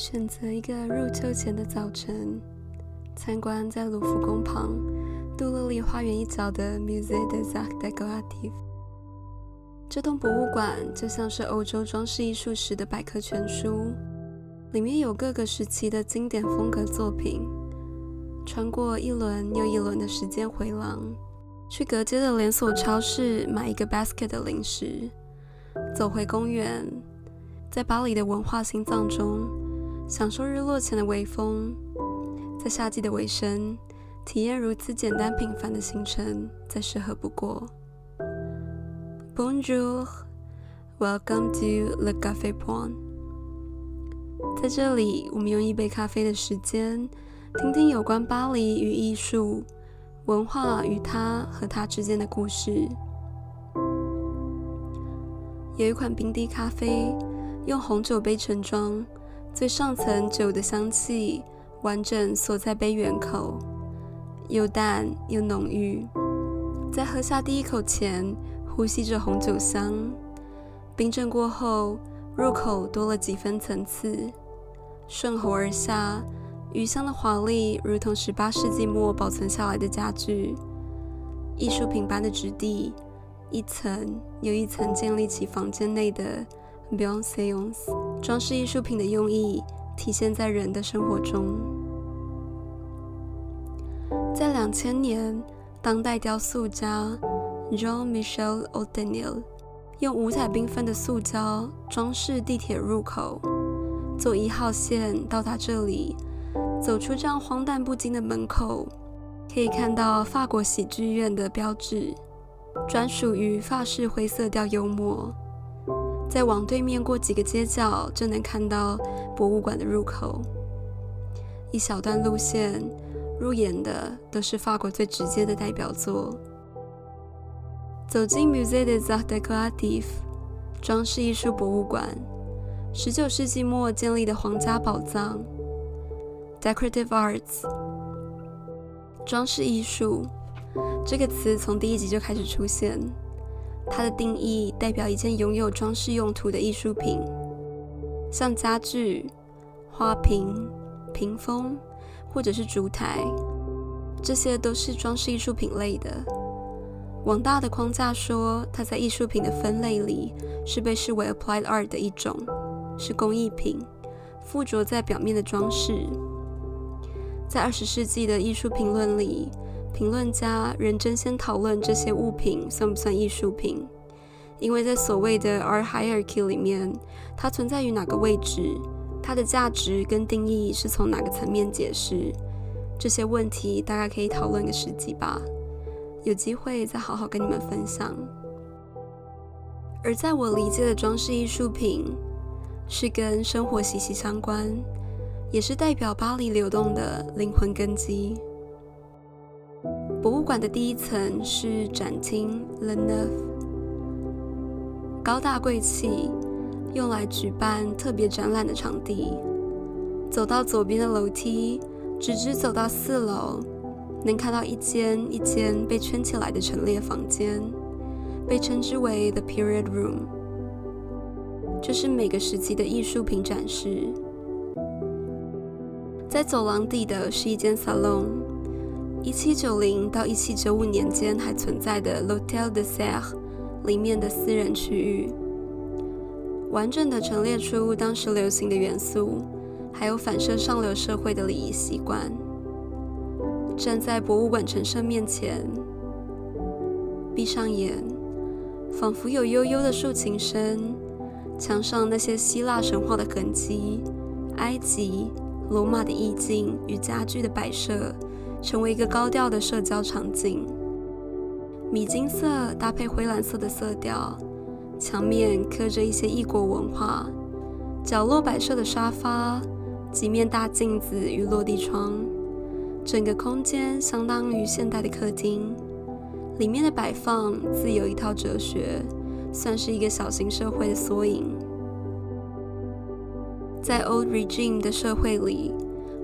选择一个入秋前的早晨，参观在卢浮宫旁杜乐丽花园一角的 Musée des Arts Décoratifs。这栋博物馆就像是欧洲装饰艺术史的百科全书，里面有各个时期的经典风格作品。穿过一轮又一轮的时间回廊，去隔街的连锁超市买一个 basket 的零食，走回公园，在巴黎的文化心脏中，享受日落前的微风，在夏季的尾声，体验如此简单平凡的行程，再适合不过。Bonjour，welcome to Le Café Poin。在这里，我们用一杯咖啡的时间。听听有关巴黎与艺术、文化与它和它之间的故事。有一款冰滴咖啡，用红酒杯盛装，最上层酒的香气完整锁在杯缘口，又淡又浓郁。在喝下第一口前，呼吸着红酒香。冰镇过后，入口多了几分层次，顺喉而下。余香的华丽，如同十八世纪末保存下来的家具，艺术品般的质地，一层又一层建立起房间内的 bienséance。装饰艺术品的用意体现在人的生活中。在两千年，当代雕塑家 Jean-Michel a u t e n i l 用五彩缤纷的塑胶装饰地铁入口，坐一号线到达这里。走出这样荒诞不经的门口，可以看到法国喜剧院的标志，专属于法式灰色调幽默。再往对面过几个街角，就能看到博物馆的入口。一小段路线入眼的都是法国最直接的代表作。走进 Musée des Arts Décoratifs，装饰艺术博物馆，19世纪末建立的皇家宝藏。Decorative arts，装饰艺术这个词从第一集就开始出现。它的定义代表一件拥有装饰用途的艺术品，像家具、花瓶、屏风或者是烛台，这些都是装饰艺术品类的。往大的框架说，它在艺术品的分类里是被视为 applied art 的一种，是工艺品，附着在表面的装饰。在二十世纪的艺术评论里，评论家认真先讨论这些物品算不算艺术品，因为在所谓的 art hierarchy 里面，它存在于哪个位置，它的价值跟定义是从哪个层面解释，这些问题大概可以讨论个十集吧，有机会再好好跟你们分享。而在我理解的装饰艺术品，是跟生活息息相关。也是代表巴黎流动的灵魂根基。博物馆的第一层是展厅 Le Neuf，高大贵气，用来举办特别展览的场地。走到左边的楼梯，直直走到四楼，能看到一间一间被圈起来的陈列房间，被称之为 The Period Room，这是每个时期的艺术品展示。在走廊底的是一间 salon，一七九零到一七九五年间还存在的 L'Hôtel de Serre 里面的私人区域，完整的陈列出当时流行的元素，还有反射上流社会的礼仪习惯。站在博物馆陈设面前，闭上眼，仿佛有悠悠的竖琴声，墙上那些希腊神话的痕迹，埃及。罗马的意境与家具的摆设，成为一个高调的社交场景。米金色搭配灰蓝色的色调，墙面刻着一些异国文化。角落摆设的沙发，几面大镜子与落地窗，整个空间相当于现代的客厅。里面的摆放自有一套哲学，算是一个小型社会的缩影。在 Old Regime 的社会里，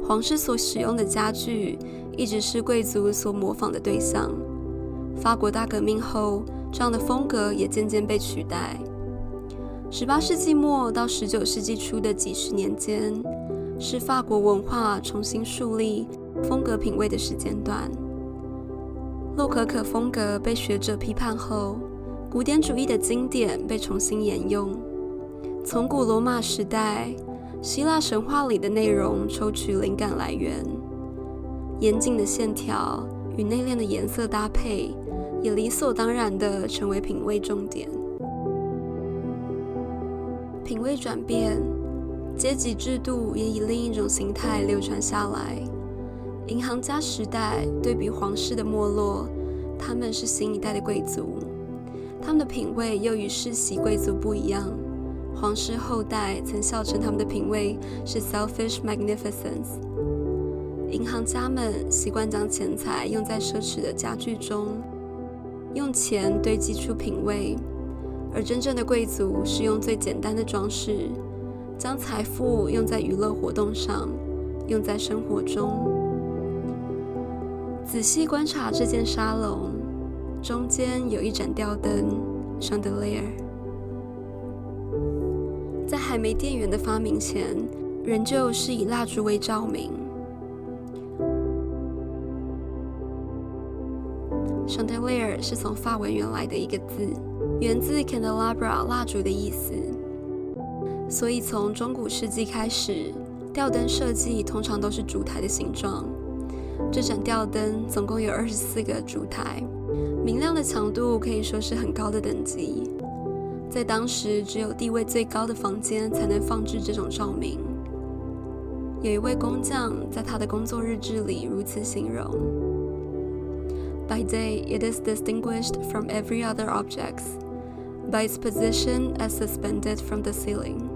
皇室所使用的家具一直是贵族所模仿的对象。法国大革命后，这样的风格也渐渐被取代。十八世纪末到十九世纪初的几十年间，是法国文化重新树立风格品味的时间段。洛可可风格被学者批判后，古典主义的经典被重新沿用，从古罗马时代、希腊神话里的内容抽取灵感来源。严谨的线条与内敛的颜色搭配，也理所当然地成为品味重点。品味转变，阶级制度也以另一种形态流传下来。银行家时代对比皇室的没落，他们是新一代的贵族，他们的品味又与世袭贵族不一样。皇室后代曾笑称他们的品味是 selfish magnificence。银行家们习惯将钱财用在奢侈的家具中，用钱堆积出品味。而真正的贵族是用最简单的装饰，将财富用在娱乐活动上，用在生活中。仔细观察这间沙龙，中间有一盏吊灯 （chandelier）。在还没电源的发明前，仍旧是以蜡烛为照明。chandelier 是从法文原来的一个字。源自 candelabra 蜡烛的意思，所以从中古世纪开始，吊灯设计通常都是烛台的形状。这盏吊灯总共有二十四个烛台，明亮的强度可以说是很高的等级。在当时，只有地位最高的房间才能放置这种照明。有一位工匠在他的工作日志里如此形容：By day, it is distinguished from every other objects. by its position as suspended from the ceiling.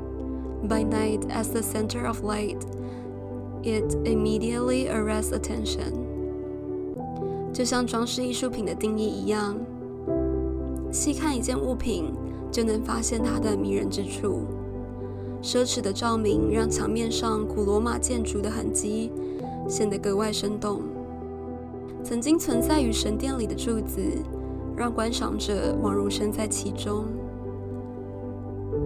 By night, as the center of light, it immediately arrests attention. 就像装饰艺术品的定义一样，细看一件物品就能发现它的迷人之处。奢侈的照明让墙面上古罗马建筑的痕迹显得格外生动。曾经存在于神殿里的柱子。让观赏者宛如身在其中。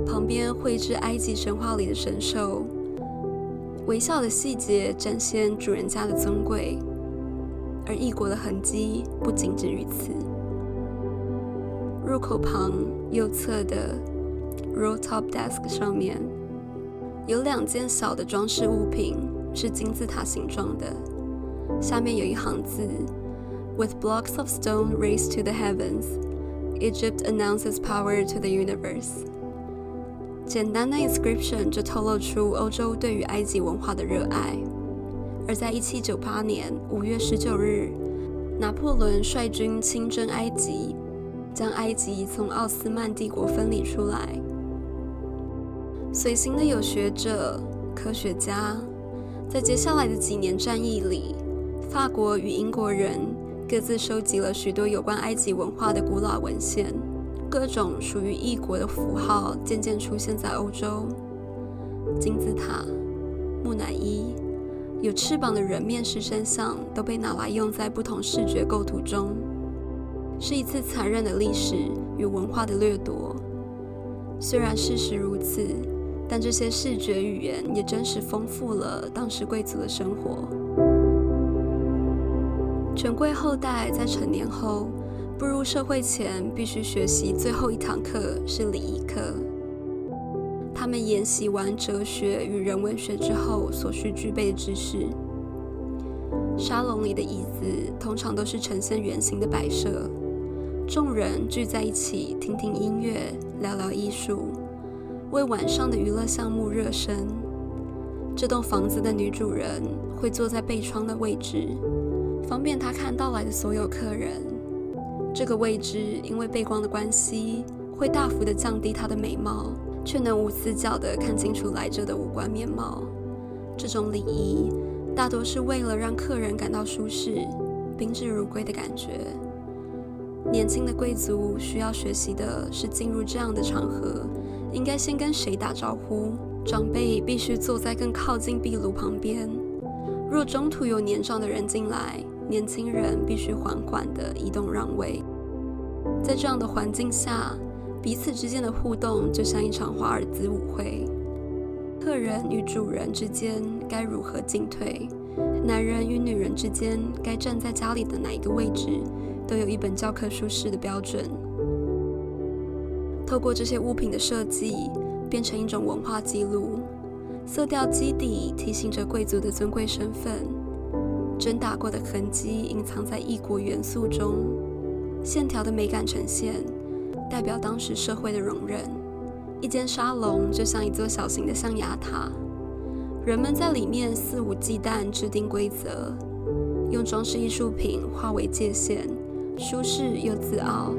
旁边绘制埃及神话里的神兽，微笑的细节展现主人家的尊贵，而异国的痕迹不仅止于此。入口旁右侧的 roll top desk 上面有两件小的装饰物品，是金字塔形状的，下面有一行字。With blocks of stone raised to the heavens, Egypt announces power to the universe. 简单的 inscription 就透露出欧洲对于埃及文化的热爱。而在1798年5月19日，拿破仑率军亲征埃及，将埃及从奥斯曼帝国分离出来。随行的有学者、科学家，在接下来的几年战役里，法国与英国人。各自收集了许多有关埃及文化的古老文献，各种属于异国的符号渐渐出现在欧洲。金字塔、木乃伊、有翅膀的人面狮身像都被拿来用在不同视觉构图中，是一次残忍的历史与文化的掠夺。虽然事实如此，但这些视觉语言也真实丰富了当时贵族的生活。权贵后代在成年后步入社会前，必须学习最后一堂课是礼仪课。他们研习完哲学与人文学之后所需具备的知识。沙龙里的椅子通常都是呈现圆形的摆设，众人聚在一起听听音乐，聊聊艺术，为晚上的娱乐项目热身。这栋房子的女主人会坐在背窗的位置。方便她看到来的所有客人。这个位置因为背光的关系，会大幅的降低她的美貌，却能无死角的看清楚来者的五官面貌。这种礼仪大多是为了让客人感到舒适、宾至如归的感觉。年轻的贵族需要学习的是，进入这样的场合，应该先跟谁打招呼。长辈必须坐在更靠近壁炉旁边。若中途有年长的人进来，年轻人必须缓缓地移动让位，在这样的环境下，彼此之间的互动就像一场华尔兹舞会。客人与主人之间该如何进退，男人与女人之间该站在家里的哪一个位置，都有一本教科书式的标准。透过这些物品的设计，变成一种文化记录。色调基底提醒着贵族的尊贵身份，针打过的痕迹隐藏在异国元素中，线条的美感呈现，代表当时社会的容忍。一间沙龙就像一座小型的象牙塔，人们在里面肆无忌惮制定规则，用装饰艺术品划为界限，舒适又自傲。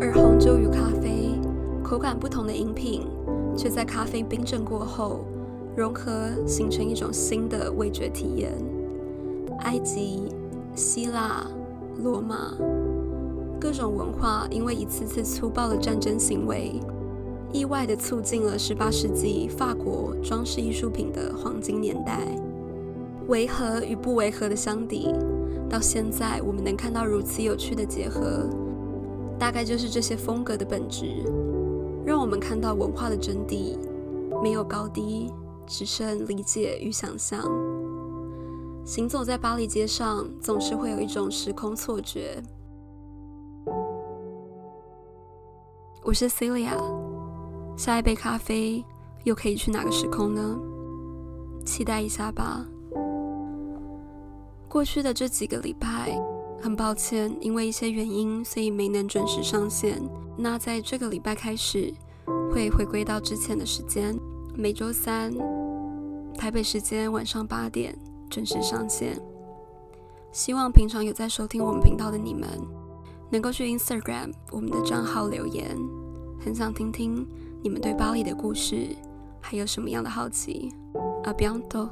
而红酒与咖啡，口感不同的饮品，却在咖啡冰镇过后融合，形成一种新的味觉体验。埃及、希腊、罗马，各种文化因为一次次粗暴的战争行为。意外地促进了18世纪法国装饰艺术品的黄金年代。违和与不违和的相抵，到现在我们能看到如此有趣的结合，大概就是这些风格的本质，让我们看到文化的真谛，没有高低，只剩理解与想象。行走在巴黎街上，总是会有一种时空错觉。我是 Celia。下一杯咖啡又可以去哪个时空呢？期待一下吧。过去的这几个礼拜，很抱歉，因为一些原因，所以没能准时上线。那在这个礼拜开始，会回归到之前的时间，每周三台北时间晚上八点准时上线。希望平常有在收听我们频道的你们，能够去 Instagram 我们的账号留言，很想听听。你们对巴黎的故事还有什么样的好奇？阿比昂多。